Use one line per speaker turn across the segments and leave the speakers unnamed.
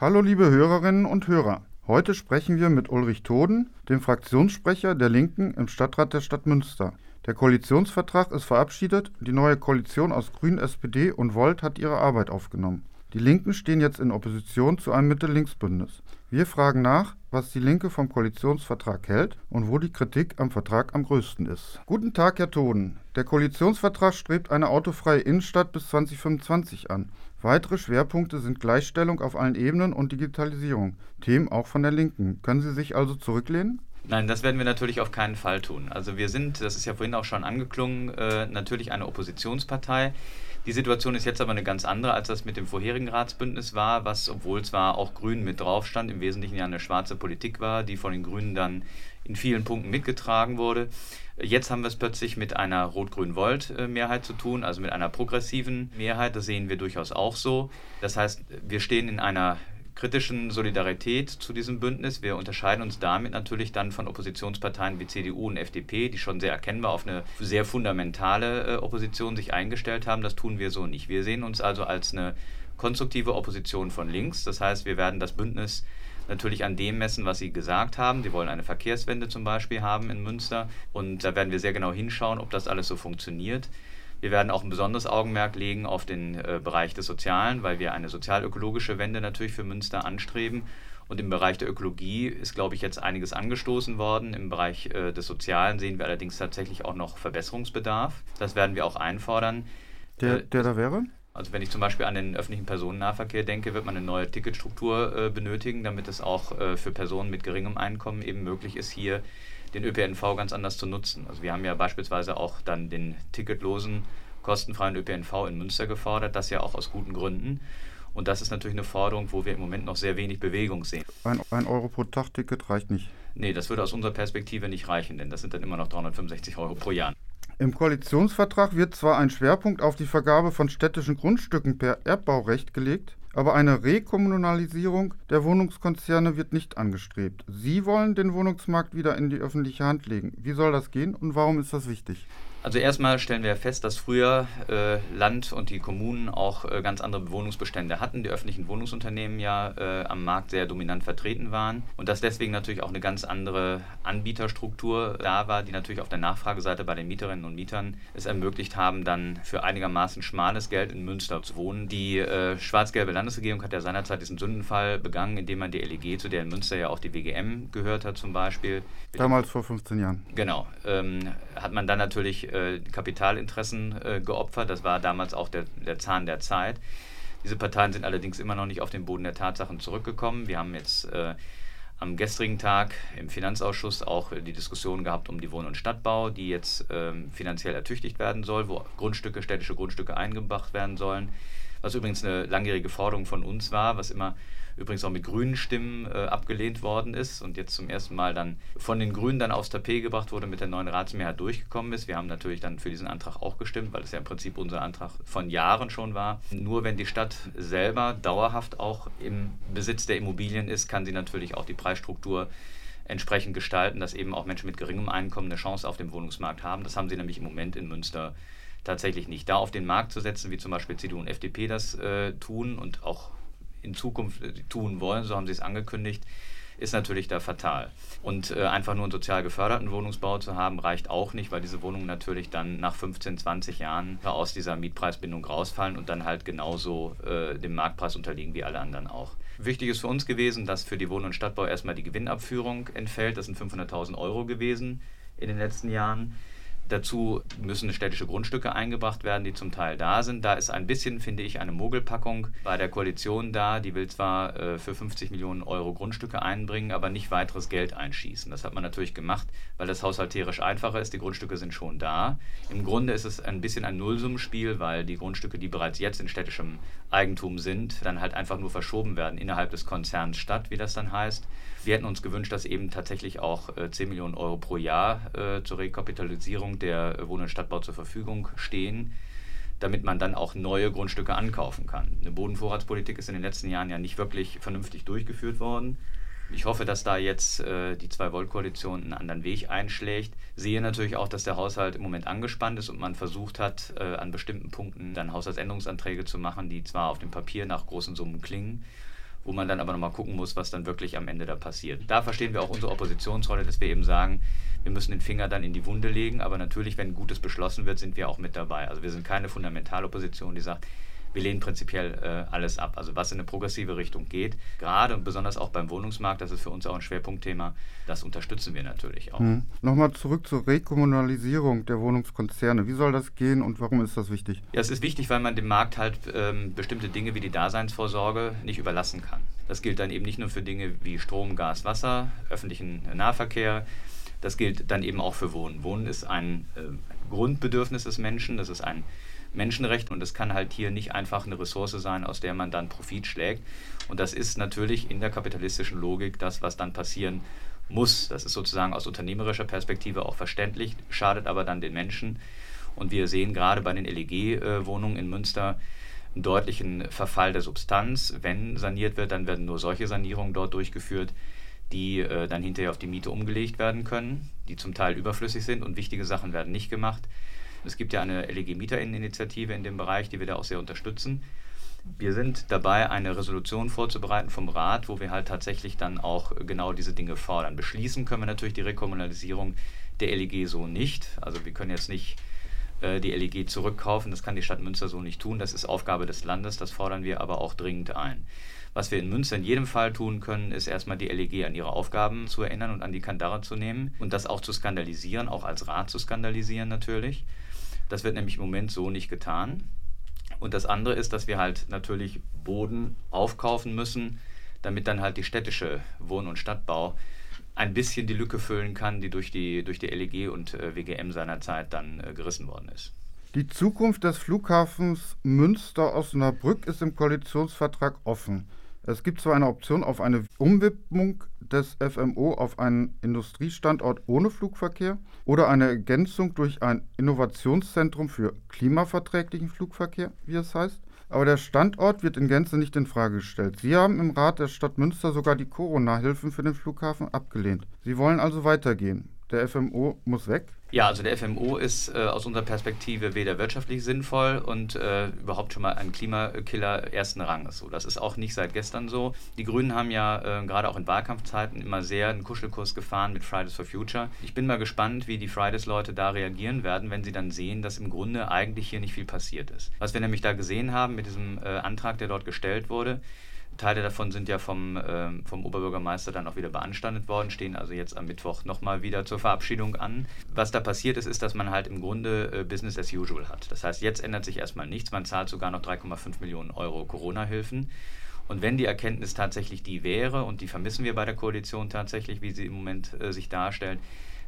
Hallo liebe Hörerinnen und Hörer. Heute sprechen wir mit Ulrich Toden, dem Fraktionssprecher der Linken im Stadtrat der Stadt Münster. Der Koalitionsvertrag ist verabschiedet, die neue Koalition aus Grün, SPD und Volt hat ihre Arbeit aufgenommen. Die Linken stehen jetzt in Opposition zu einem Mitte-Links-Bündnis. Wir fragen nach, was die Linke vom Koalitionsvertrag hält und wo die Kritik am Vertrag am größten ist. Guten Tag, Herr Toden. Der Koalitionsvertrag strebt eine autofreie Innenstadt bis 2025 an. Weitere Schwerpunkte sind Gleichstellung auf allen Ebenen und Digitalisierung. Themen auch von der Linken. Können Sie sich also zurücklehnen?
Nein, das werden wir natürlich auf keinen Fall tun. Also wir sind, das ist ja vorhin auch schon angeklungen, äh, natürlich eine Oppositionspartei. Die Situation ist jetzt aber eine ganz andere, als das mit dem vorherigen Ratsbündnis war, was, obwohl zwar auch Grün mit drauf stand, im Wesentlichen ja eine schwarze Politik war, die von den Grünen dann in vielen Punkten mitgetragen wurde. Jetzt haben wir es plötzlich mit einer Rot-Grün-Volt-Mehrheit zu tun, also mit einer progressiven Mehrheit. Das sehen wir durchaus auch so. Das heißt, wir stehen in einer kritischen Solidarität zu diesem Bündnis. Wir unterscheiden uns damit natürlich dann von Oppositionsparteien wie CDU und FDP, die schon sehr erkennbar auf eine sehr fundamentale äh, Opposition sich eingestellt haben. Das tun wir so nicht. Wir sehen uns also als eine konstruktive Opposition von links. Das heißt, wir werden das Bündnis natürlich an dem messen, was Sie gesagt haben. Sie wollen eine Verkehrswende zum Beispiel haben in Münster. Und da werden wir sehr genau hinschauen, ob das alles so funktioniert. Wir werden auch ein besonderes Augenmerk legen auf den äh, Bereich des Sozialen, weil wir eine sozialökologische Wende natürlich für Münster anstreben. Und im Bereich der Ökologie ist, glaube ich, jetzt einiges angestoßen worden. Im Bereich äh, des Sozialen sehen wir allerdings tatsächlich auch noch Verbesserungsbedarf. Das werden wir auch einfordern.
Der, äh, der da wäre?
Also wenn ich zum Beispiel an den öffentlichen Personennahverkehr denke, wird man eine neue Ticketstruktur äh, benötigen, damit es auch äh, für Personen mit geringem Einkommen eben möglich ist, hier den ÖPNV ganz anders zu nutzen. Also wir haben ja beispielsweise auch dann den ticketlosen, kostenfreien ÖPNV in Münster gefordert, das ja auch aus guten Gründen. Und das ist natürlich eine Forderung, wo wir im Moment noch sehr wenig Bewegung sehen.
Ein, ein Euro pro Tag-Ticket reicht nicht.
Nee, das würde aus unserer Perspektive nicht reichen, denn das sind dann immer noch 365 Euro pro Jahr.
Im Koalitionsvertrag wird zwar ein Schwerpunkt auf die Vergabe von städtischen Grundstücken per Erbbaurecht gelegt, aber eine Rekommunalisierung der Wohnungskonzerne wird nicht angestrebt. Sie wollen den Wohnungsmarkt wieder in die öffentliche Hand legen. Wie soll das gehen und warum ist das wichtig?
Also erstmal stellen wir fest, dass früher äh, Land und die Kommunen auch äh, ganz andere Wohnungsbestände hatten, die öffentlichen Wohnungsunternehmen ja äh, am Markt sehr dominant vertreten waren und dass deswegen natürlich auch eine ganz andere Anbieterstruktur da war, die natürlich auf der Nachfrageseite bei den Mieterinnen und Mietern es ermöglicht haben, dann für einigermaßen schmales Geld in Münster zu wohnen. Die äh, schwarz-gelbe Landesregierung hat ja seinerzeit diesen Sündenfall begangen, indem man die LEG, zu der in Münster ja auch die WGM gehört hat zum Beispiel.
Damals vor 15 Jahren.
Genau. Ähm, hat man dann natürlich äh, Kapitalinteressen äh, geopfert. Das war damals auch der, der Zahn der Zeit. Diese Parteien sind allerdings immer noch nicht auf den Boden der Tatsachen zurückgekommen. Wir haben jetzt äh, am gestrigen Tag im Finanzausschuss auch die Diskussion gehabt um die Wohn- und Stadtbau, die jetzt ähm, finanziell ertüchtigt werden soll, wo Grundstücke, städtische Grundstücke eingebracht werden sollen. Was übrigens eine langjährige Forderung von uns war, was immer übrigens auch mit grünen Stimmen äh, abgelehnt worden ist und jetzt zum ersten Mal dann von den Grünen dann aufs Tapet gebracht wurde, mit der neuen Ratsmehrheit durchgekommen ist. Wir haben natürlich dann für diesen Antrag auch gestimmt, weil es ja im Prinzip unser Antrag von Jahren schon war. Nur wenn die Stadt selber dauerhaft auch im Besitz der Immobilien ist, kann sie natürlich auch die Preisstruktur entsprechend gestalten, dass eben auch Menschen mit geringem Einkommen eine Chance auf dem Wohnungsmarkt haben. Das haben sie nämlich im Moment in Münster tatsächlich nicht. Da auf den Markt zu setzen, wie zum Beispiel CDU und FDP das äh, tun und auch in Zukunft äh, tun wollen, so haben sie es angekündigt, ist natürlich da fatal. Und äh, einfach nur einen sozial geförderten Wohnungsbau zu haben, reicht auch nicht, weil diese Wohnungen natürlich dann nach 15, 20 Jahren aus dieser Mietpreisbindung rausfallen und dann halt genauso äh, dem Marktpreis unterliegen wie alle anderen auch. Wichtig ist für uns gewesen, dass für die Wohn- und Stadtbau erstmal die Gewinnabführung entfällt. Das sind 500.000 Euro gewesen in den letzten Jahren. Dazu müssen städtische Grundstücke eingebracht werden, die zum Teil da sind. Da ist ein bisschen, finde ich, eine Mogelpackung bei der Koalition da. Die will zwar äh, für 50 Millionen Euro Grundstücke einbringen, aber nicht weiteres Geld einschießen. Das hat man natürlich gemacht, weil das haushalterisch einfacher ist. Die Grundstücke sind schon da. Im Grunde ist es ein bisschen ein Nullsummenspiel, weil die Grundstücke, die bereits jetzt in städtischem Eigentum sind, dann halt einfach nur verschoben werden innerhalb des Konzerns Stadt, wie das dann heißt. Wir hätten uns gewünscht, dass eben tatsächlich auch äh, 10 Millionen Euro pro Jahr äh, zur Rekapitalisierung der Wohn- und Stadtbau zur Verfügung stehen, damit man dann auch neue Grundstücke ankaufen kann. Eine Bodenvorratspolitik ist in den letzten Jahren ja nicht wirklich vernünftig durchgeführt worden. Ich hoffe, dass da jetzt äh, die Zwei-Volt-Koalition einen anderen Weg einschlägt. Sehe natürlich auch, dass der Haushalt im Moment angespannt ist und man versucht hat, äh, an bestimmten Punkten dann Haushaltsänderungsanträge zu machen, die zwar auf dem Papier nach großen Summen klingen, wo man dann aber nochmal gucken muss, was dann wirklich am Ende da passiert. Da verstehen wir auch unsere Oppositionsrolle, dass wir eben sagen, wir müssen den Finger dann in die Wunde legen, aber natürlich, wenn Gutes beschlossen wird, sind wir auch mit dabei. Also wir sind keine Fundamentalopposition, die sagt, wir lehnen prinzipiell äh, alles ab. Also was in eine progressive Richtung geht, gerade und besonders auch beim Wohnungsmarkt, das ist für uns auch ein Schwerpunktthema, das unterstützen wir natürlich auch. Hm.
Nochmal zurück zur Rekommunalisierung der Wohnungskonzerne. Wie soll das gehen und warum ist das wichtig?
Ja, es ist wichtig, weil man dem Markt halt ähm, bestimmte Dinge wie die Daseinsvorsorge nicht überlassen kann. Das gilt dann eben nicht nur für Dinge wie Strom, Gas, Wasser, öffentlichen Nahverkehr, das gilt dann eben auch für Wohnen. Wohnen ist ein äh, Grundbedürfnis des Menschen, das ist ein Menschenrecht und es kann halt hier nicht einfach eine Ressource sein, aus der man dann Profit schlägt. Und das ist natürlich in der kapitalistischen Logik das, was dann passieren muss. Das ist sozusagen aus unternehmerischer Perspektive auch verständlich, schadet aber dann den Menschen. Und wir sehen gerade bei den LEG-Wohnungen in Münster einen deutlichen Verfall der Substanz. Wenn saniert wird, dann werden nur solche Sanierungen dort durchgeführt, die äh, dann hinterher auf die Miete umgelegt werden können, die zum Teil überflüssig sind und wichtige Sachen werden nicht gemacht. Es gibt ja eine LEG-Mieterinitiative in dem Bereich, die wir da auch sehr unterstützen. Wir sind dabei, eine Resolution vorzubereiten vom Rat, wo wir halt tatsächlich dann auch genau diese Dinge fordern. Beschließen können wir natürlich die Rekommunalisierung der LEG so nicht. Also wir können jetzt nicht äh, die LEG zurückkaufen, das kann die Stadt Münster so nicht tun. Das ist Aufgabe des Landes, das fordern wir aber auch dringend ein. Was wir in Münster in jedem Fall tun können, ist erstmal die LEG an ihre Aufgaben zu erinnern und an die Kandare zu nehmen und das auch zu skandalisieren, auch als Rat zu skandalisieren natürlich. Das wird nämlich im Moment so nicht getan. Und das andere ist, dass wir halt natürlich Boden aufkaufen müssen, damit dann halt die städtische Wohn- und Stadtbau ein bisschen die Lücke füllen kann, die durch die, durch die LEG und äh, WGM seinerzeit dann äh, gerissen worden ist.
Die Zukunft des Flughafens Münster-Osnabrück ist im Koalitionsvertrag offen. Es gibt zwar eine Option auf eine Umwidmung des FMO auf einen Industriestandort ohne Flugverkehr oder eine Ergänzung durch ein Innovationszentrum für klimaverträglichen Flugverkehr, wie es heißt. Aber der Standort wird in Gänze nicht in Frage gestellt. Sie haben im Rat der Stadt Münster sogar die Corona-Hilfen für den Flughafen abgelehnt. Sie wollen also weitergehen. Der FMO muss weg.
Ja, also der FMO ist äh, aus unserer Perspektive weder wirtschaftlich sinnvoll und äh, überhaupt schon mal ein Klimakiller ersten Ranges. So, das ist auch nicht seit gestern so. Die Grünen haben ja äh, gerade auch in Wahlkampfzeiten immer sehr einen Kuschelkurs gefahren mit Fridays for Future. Ich bin mal gespannt, wie die Fridays-Leute da reagieren werden, wenn sie dann sehen, dass im Grunde eigentlich hier nicht viel passiert ist. Was wir nämlich da gesehen haben mit diesem äh, Antrag, der dort gestellt wurde, Teile davon sind ja vom, äh, vom Oberbürgermeister dann auch wieder beanstandet worden, stehen also jetzt am Mittwoch nochmal wieder zur Verabschiedung an. Was da passiert ist, ist, dass man halt im Grunde äh, Business as usual hat. Das heißt, jetzt ändert sich erstmal nichts. Man zahlt sogar noch 3,5 Millionen Euro Corona-Hilfen. Und wenn die Erkenntnis tatsächlich die wäre, und die vermissen wir bei der Koalition tatsächlich, wie sie im Moment äh, sich darstellt,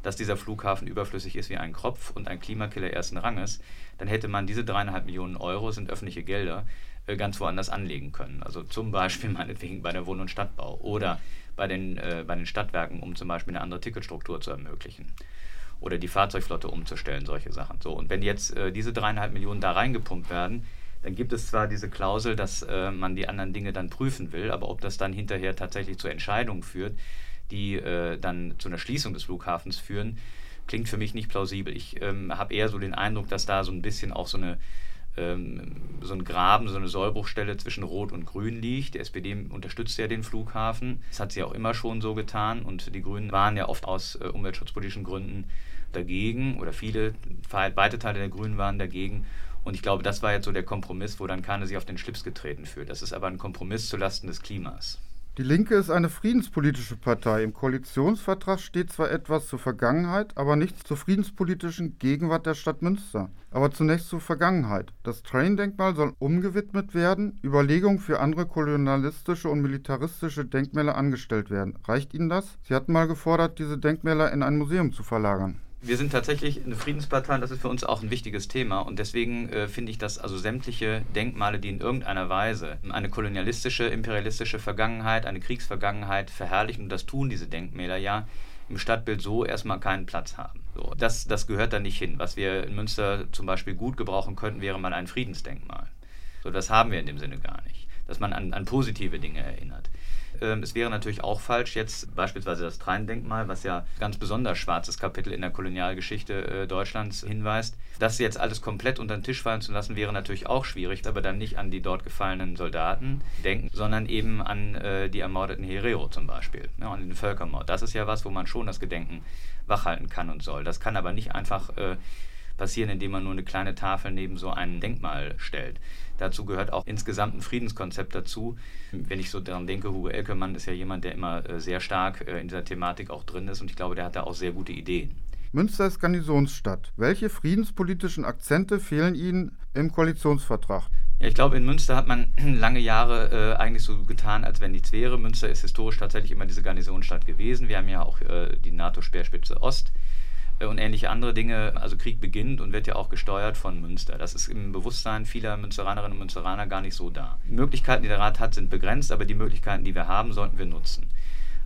dass dieser Flughafen überflüssig ist wie ein Kropf und ein Klimakiller ersten Ranges, dann hätte man diese dreieinhalb Millionen Euro, sind öffentliche Gelder, äh, ganz woanders anlegen können. Also zum Beispiel meinetwegen bei der Wohn- und Stadtbau oder bei den, äh, bei den Stadtwerken, um zum Beispiel eine andere Ticketstruktur zu ermöglichen. Oder die Fahrzeugflotte umzustellen, solche Sachen. So, und wenn jetzt äh, diese dreieinhalb Millionen da reingepumpt werden, dann gibt es zwar diese Klausel, dass äh, man die anderen Dinge dann prüfen will, aber ob das dann hinterher tatsächlich zu Entscheidungen führt, die äh, dann zu einer Schließung des Flughafens führen, klingt für mich nicht plausibel. Ich ähm, habe eher so den Eindruck, dass da so ein bisschen auch so eine ähm, so ein Graben, so eine Sollbruchstelle zwischen Rot und Grün liegt. Die SPD unterstützt ja den Flughafen. Das hat sie auch immer schon so getan und die Grünen waren ja oft aus äh, umweltschutzpolitischen Gründen dagegen oder viele, weite Teile der Grünen waren dagegen. Und ich glaube, das war jetzt so der Kompromiss, wo dann keiner sich auf den Schlips getreten fühlt. Das ist aber ein Kompromiss zulasten des Klimas.
Die Linke ist eine friedenspolitische Partei. Im Koalitionsvertrag steht zwar etwas zur Vergangenheit, aber nichts zur friedenspolitischen Gegenwart der Stadt Münster. Aber zunächst zur Vergangenheit. Das Train-Denkmal soll umgewidmet werden, Überlegungen für andere kolonialistische und militaristische Denkmäler angestellt werden. Reicht Ihnen das? Sie hatten mal gefordert, diese Denkmäler in ein Museum zu verlagern
wir sind tatsächlich eine Friedenspartei und das ist für uns auch ein wichtiges Thema. Und deswegen äh, finde ich, dass also sämtliche Denkmale, die in irgendeiner Weise eine kolonialistische, imperialistische Vergangenheit, eine Kriegsvergangenheit verherrlichen, und das tun diese Denkmäler ja, im Stadtbild so erstmal keinen Platz haben. So, das, das gehört da nicht hin. Was wir in Münster zum Beispiel gut gebrauchen könnten, wäre mal ein Friedensdenkmal. So, das haben wir in dem Sinne gar nicht. Dass man an, an positive Dinge erinnert. Ähm, es wäre natürlich auch falsch, jetzt beispielsweise das Treindenkmal, was ja ganz besonders schwarzes Kapitel in der Kolonialgeschichte äh, Deutschlands hinweist, das jetzt alles komplett unter den Tisch fallen zu lassen, wäre natürlich auch schwierig, aber dann nicht an die dort gefallenen Soldaten denken, sondern eben an äh, die ermordeten Herero zum Beispiel, ne, an den Völkermord. Das ist ja was, wo man schon das Gedenken wachhalten kann und soll. Das kann aber nicht einfach äh, passieren, indem man nur eine kleine Tafel neben so ein Denkmal stellt. Dazu gehört auch insgesamt ein Friedenskonzept dazu. Wenn ich so daran denke, Hugo Elkemann ist ja jemand, der immer äh, sehr stark äh, in dieser Thematik auch drin ist und ich glaube, der hat da auch sehr gute Ideen.
Münster ist Garnisonsstadt. Welche friedenspolitischen Akzente fehlen Ihnen im Koalitionsvertrag?
Ja, ich glaube, in Münster hat man lange Jahre äh, eigentlich so getan, als wenn nichts wäre. Münster ist historisch tatsächlich immer diese Garnisonsstadt gewesen. Wir haben ja auch äh, die NATO-Speerspitze Ost und ähnliche andere Dinge. Also Krieg beginnt und wird ja auch gesteuert von Münster. Das ist im Bewusstsein vieler Münsteranerinnen und Münsteraner gar nicht so da. Die Möglichkeiten, die der Rat hat, sind begrenzt, aber die Möglichkeiten, die wir haben, sollten wir nutzen.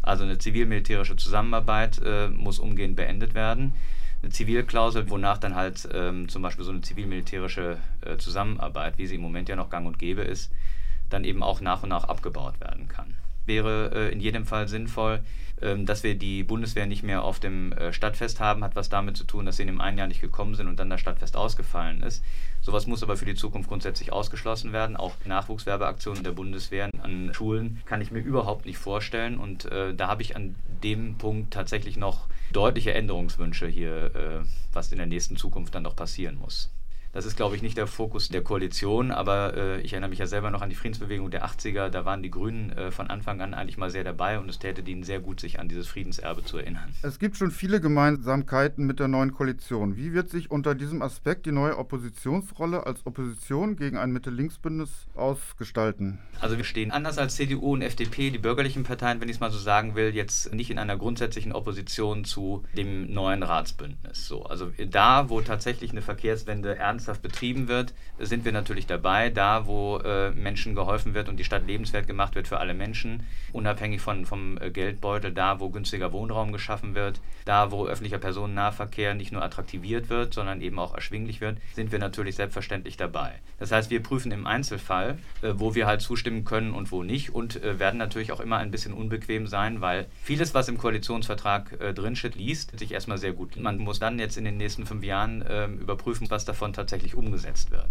Also eine zivil-militärische Zusammenarbeit äh, muss umgehend beendet werden. Eine Zivilklausel, wonach dann halt ähm, zum Beispiel so eine zivil-militärische äh, Zusammenarbeit, wie sie im Moment ja noch gang und gäbe ist, dann eben auch nach und nach abgebaut werden kann. Wäre äh, in jedem Fall sinnvoll, ähm, dass wir die Bundeswehr nicht mehr auf dem äh, Stadtfest haben, hat was damit zu tun, dass sie in dem einen Jahr nicht gekommen sind und dann das Stadtfest ausgefallen ist. Sowas muss aber für die Zukunft grundsätzlich ausgeschlossen werden. Auch Nachwuchswerbeaktionen der Bundeswehr an Schulen kann ich mir überhaupt nicht vorstellen. Und äh, da habe ich an dem Punkt tatsächlich noch deutliche Änderungswünsche hier, was in der nächsten Zukunft dann noch passieren muss. Das ist, glaube ich, nicht der Fokus der Koalition, aber äh, ich erinnere mich ja selber noch an die Friedensbewegung der 80er. Da waren die Grünen äh, von Anfang an eigentlich mal sehr dabei und es täte ihnen sehr gut, sich an dieses Friedenserbe zu erinnern.
Es gibt schon viele Gemeinsamkeiten mit der neuen Koalition. Wie wird sich unter diesem Aspekt die neue Oppositionsrolle als Opposition gegen ein Mitte-Links-Bündnis ausgestalten?
Also wir stehen anders als CDU und FDP, die bürgerlichen Parteien, wenn ich es mal so sagen will, jetzt nicht in einer grundsätzlichen Opposition zu dem neuen Ratsbündnis. So, also da, wo tatsächlich eine Verkehrswende ernst ernsthaft betrieben wird, sind wir natürlich dabei. Da, wo äh, Menschen geholfen wird und die Stadt lebenswert gemacht wird für alle Menschen, unabhängig von, vom äh, Geldbeutel, da, wo günstiger Wohnraum geschaffen wird, da, wo öffentlicher Personennahverkehr nicht nur attraktiviert wird, sondern eben auch erschwinglich wird, sind wir natürlich selbstverständlich dabei. Das heißt, wir prüfen im Einzelfall, äh, wo wir halt zustimmen können und wo nicht und äh, werden natürlich auch immer ein bisschen unbequem sein, weil vieles, was im Koalitionsvertrag äh, drinsteht, liest sich erstmal sehr gut. Man muss dann jetzt in den nächsten fünf Jahren ähm, überprüfen, was davon tatsächlich tatsächlich umgesetzt wird.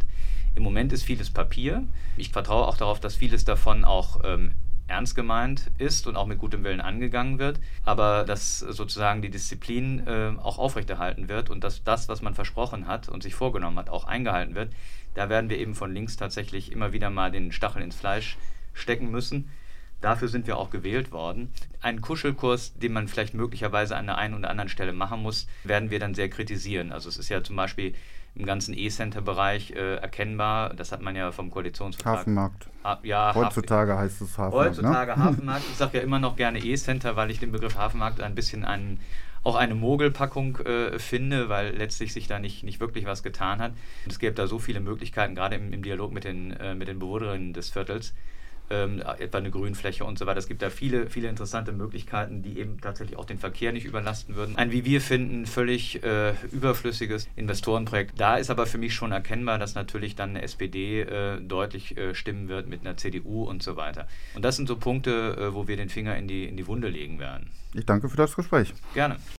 Im Moment ist vieles Papier. Ich vertraue auch darauf, dass vieles davon auch ähm, ernst gemeint ist und auch mit gutem Willen angegangen wird, aber dass sozusagen die Disziplin äh, auch aufrechterhalten wird und dass das, was man versprochen hat und sich vorgenommen hat, auch eingehalten wird, da werden wir eben von links tatsächlich immer wieder mal den Stachel ins Fleisch stecken müssen. Dafür sind wir auch gewählt worden. Einen Kuschelkurs, den man vielleicht möglicherweise an der einen oder anderen Stelle machen muss, werden wir dann sehr kritisieren. Also es ist ja zum Beispiel im ganzen E-Center-Bereich äh, erkennbar. Das hat man ja vom Koalitionsvertrag.
Hafenmarkt.
Ha ja,
heutzutage Haf heißt es
Hafenmarkt. Ne? Heutzutage ne? Hafenmarkt. Ich sage ja immer noch gerne E-Center, weil ich den Begriff Hafenmarkt ein bisschen einen, auch eine Mogelpackung äh, finde, weil letztlich sich da nicht, nicht wirklich was getan hat. Und es gäbe da so viele Möglichkeiten, gerade im, im Dialog mit den, äh, mit den Bewohnerinnen des Viertels, ähm, etwa eine Grünfläche und so weiter. Es gibt da viele, viele interessante Möglichkeiten, die eben tatsächlich auch den Verkehr nicht überlasten würden. Ein, wie wir finden, völlig äh, überflüssiges Investorenprojekt. Da ist aber für mich schon erkennbar, dass natürlich dann eine SPD äh, deutlich äh, stimmen wird mit einer CDU und so weiter. Und das sind so Punkte, äh, wo wir den Finger in die, in die Wunde legen werden.
Ich danke für das Gespräch.
Gerne.